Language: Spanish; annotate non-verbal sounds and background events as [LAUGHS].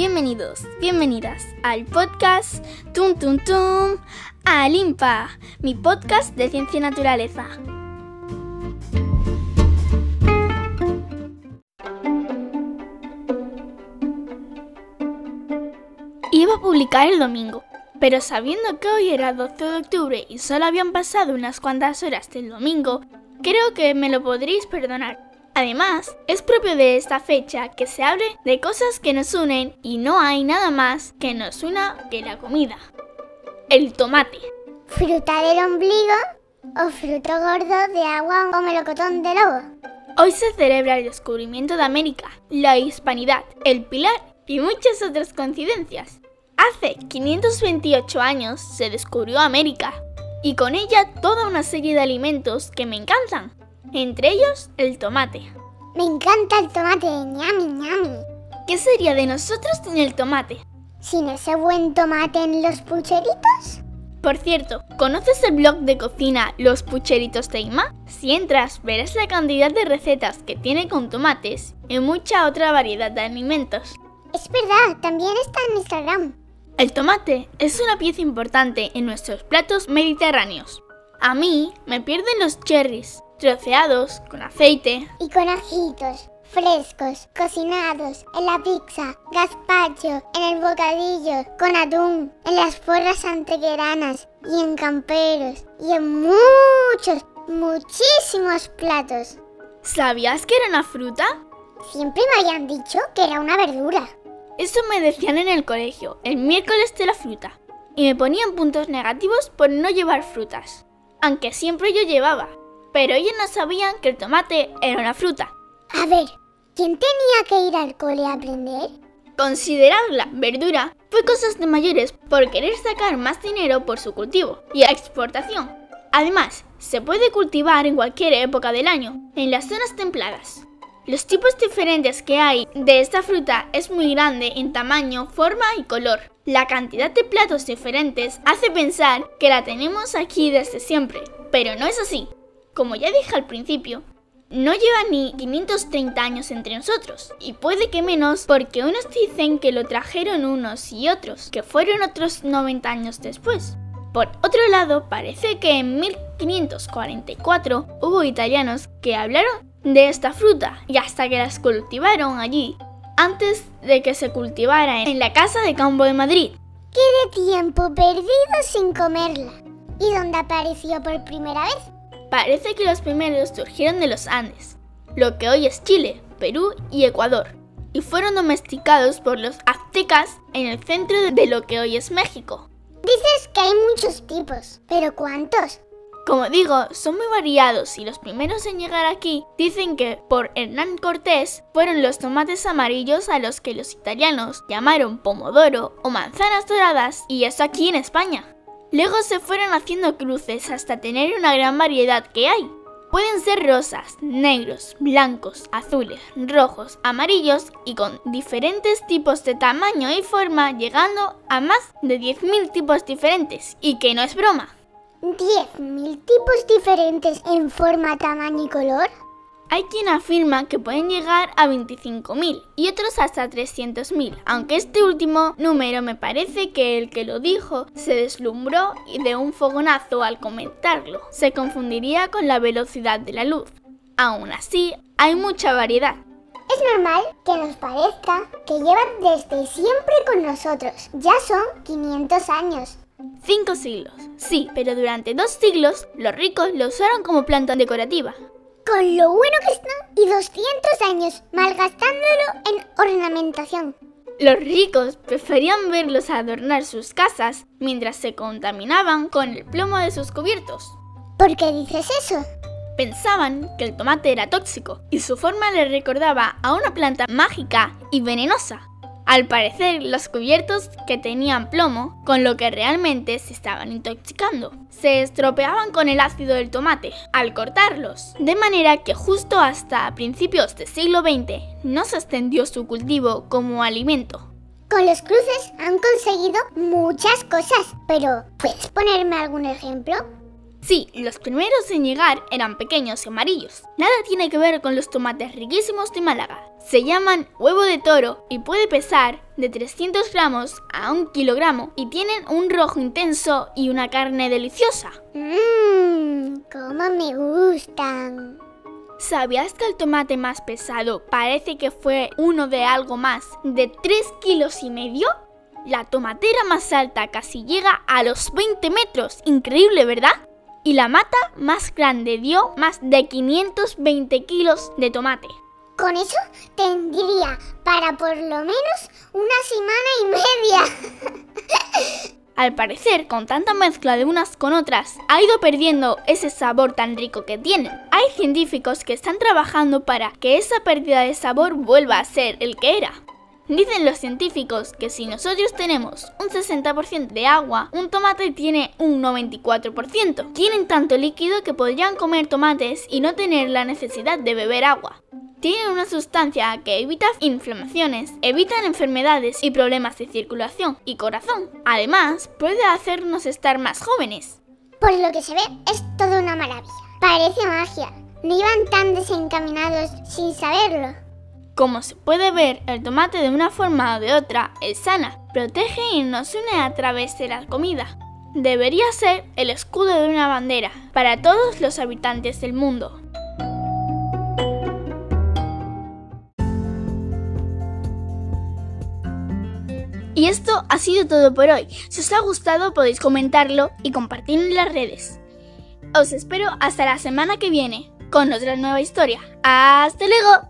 Bienvenidos, bienvenidas al podcast Tum Tum Tum Alimpa, mi podcast de ciencia y naturaleza. Iba a publicar el domingo, pero sabiendo que hoy era 12 de octubre y solo habían pasado unas cuantas horas del domingo, creo que me lo podréis perdonar. Además, es propio de esta fecha que se hable de cosas que nos unen y no hay nada más que nos una que la comida. El tomate. ¿Fruta del ombligo o fruto gordo de agua o melocotón de lobo? Hoy se celebra el descubrimiento de América, la hispanidad, el pilar y muchas otras coincidencias. Hace 528 años se descubrió América y con ella toda una serie de alimentos que me encantan, entre ellos el tomate. Me encanta el tomate, ñami, ñami. ¿Qué sería de nosotros sin el tomate? ¿Sin ese buen tomate en los pucheritos? Por cierto, ¿conoces el blog de cocina Los Pucheritos de Ima? Si entras, verás la cantidad de recetas que tiene con tomates y mucha otra variedad de alimentos. Es verdad, también está en Instagram. El tomate es una pieza importante en nuestros platos mediterráneos. A mí me pierden los cherries, troceados, con aceite. Y con ajitos, frescos, cocinados, en la pizza, gazpacho, en el bocadillo, con atún, en las forras antequeranas y en camperos y en muchos, muchísimos platos. ¿Sabías que era una fruta? Siempre me habían dicho que era una verdura. Eso me decían en el colegio, el miércoles de la fruta, y me ponían puntos negativos por no llevar frutas, aunque siempre yo llevaba, pero ellos no sabían que el tomate era una fruta. A ver, ¿quién tenía que ir al cole a aprender? Considerarla verdura fue cosas de mayores por querer sacar más dinero por su cultivo y exportación. Además, se puede cultivar en cualquier época del año, en las zonas templadas. Los tipos diferentes que hay de esta fruta es muy grande en tamaño, forma y color. La cantidad de platos diferentes hace pensar que la tenemos aquí desde siempre, pero no es así. Como ya dije al principio, no lleva ni 530 años entre nosotros, y puede que menos porque unos dicen que lo trajeron unos y otros, que fueron otros 90 años después. Por otro lado, parece que en 1544 hubo italianos que hablaron de esta fruta y hasta que las cultivaron allí, antes de que se cultivara en la Casa de Campo de Madrid. ¿Qué de tiempo perdido sin comerla? ¿Y dónde apareció por primera vez? Parece que los primeros surgieron de los Andes, lo que hoy es Chile, Perú y Ecuador, y fueron domesticados por los aztecas en el centro de lo que hoy es México. Dices que hay muchos tipos, pero ¿cuántos? Como digo, son muy variados y los primeros en llegar aquí dicen que por Hernán Cortés fueron los tomates amarillos a los que los italianos llamaron pomodoro o manzanas doradas y eso aquí en España. Luego se fueron haciendo cruces hasta tener una gran variedad que hay. Pueden ser rosas, negros, blancos, azules, rojos, amarillos y con diferentes tipos de tamaño y forma llegando a más de 10.000 tipos diferentes. Y que no es broma. ¿10.000 tipos diferentes en forma, tamaño y color? Hay quien afirma que pueden llegar a 25.000 y otros hasta 300.000, aunque este último número me parece que el que lo dijo se deslumbró y de un fogonazo al comentarlo. Se confundiría con la velocidad de la luz. Aún así, hay mucha variedad. Es normal que nos parezca que llevan desde siempre con nosotros. Ya son 500 años. Cinco siglos, sí, pero durante dos siglos los ricos lo usaron como planta decorativa. Con lo bueno que está y 200 años malgastándolo en ornamentación. Los ricos preferían verlos adornar sus casas mientras se contaminaban con el plomo de sus cubiertos. ¿Por qué dices eso? Pensaban que el tomate era tóxico y su forma le recordaba a una planta mágica y venenosa. Al parecer, los cubiertos que tenían plomo, con lo que realmente se estaban intoxicando, se estropeaban con el ácido del tomate al cortarlos, de manera que justo hasta principios del siglo XX no se extendió su cultivo como alimento. Con los cruces han conseguido muchas cosas, pero ¿puedes ponerme algún ejemplo? Sí, los primeros en llegar eran pequeños y amarillos. Nada tiene que ver con los tomates riquísimos de Málaga. Se llaman huevo de toro y puede pesar de 300 gramos a un kilogramo y tienen un rojo intenso y una carne deliciosa. Mmm, cómo me gustan. ¿Sabías que el tomate más pesado parece que fue uno de algo más de 3 kilos y medio? La tomatera más alta casi llega a los 20 metros. Increíble, ¿verdad? Y la mata más grande dio más de 520 kilos de tomate. Con eso tendría para por lo menos una semana y media. [LAUGHS] Al parecer, con tanta mezcla de unas con otras, ha ido perdiendo ese sabor tan rico que tienen. Hay científicos que están trabajando para que esa pérdida de sabor vuelva a ser el que era. Dicen los científicos que si nosotros tenemos un 60% de agua, un tomate tiene un 94%. Tienen tanto líquido que podrían comer tomates y no tener la necesidad de beber agua. Tienen una sustancia que evita inflamaciones, evitan enfermedades y problemas de circulación y corazón. Además, puede hacernos estar más jóvenes. Por lo que se ve, es toda una maravilla. Parece magia. No iban tan desencaminados sin saberlo. Como se puede ver, el tomate de una forma o de otra es sana, protege y nos une a través de la comida. Debería ser el escudo de una bandera para todos los habitantes del mundo. Y esto ha sido todo por hoy. Si os ha gustado podéis comentarlo y compartirlo en las redes. Os espero hasta la semana que viene con otra nueva historia. ¡Hasta luego!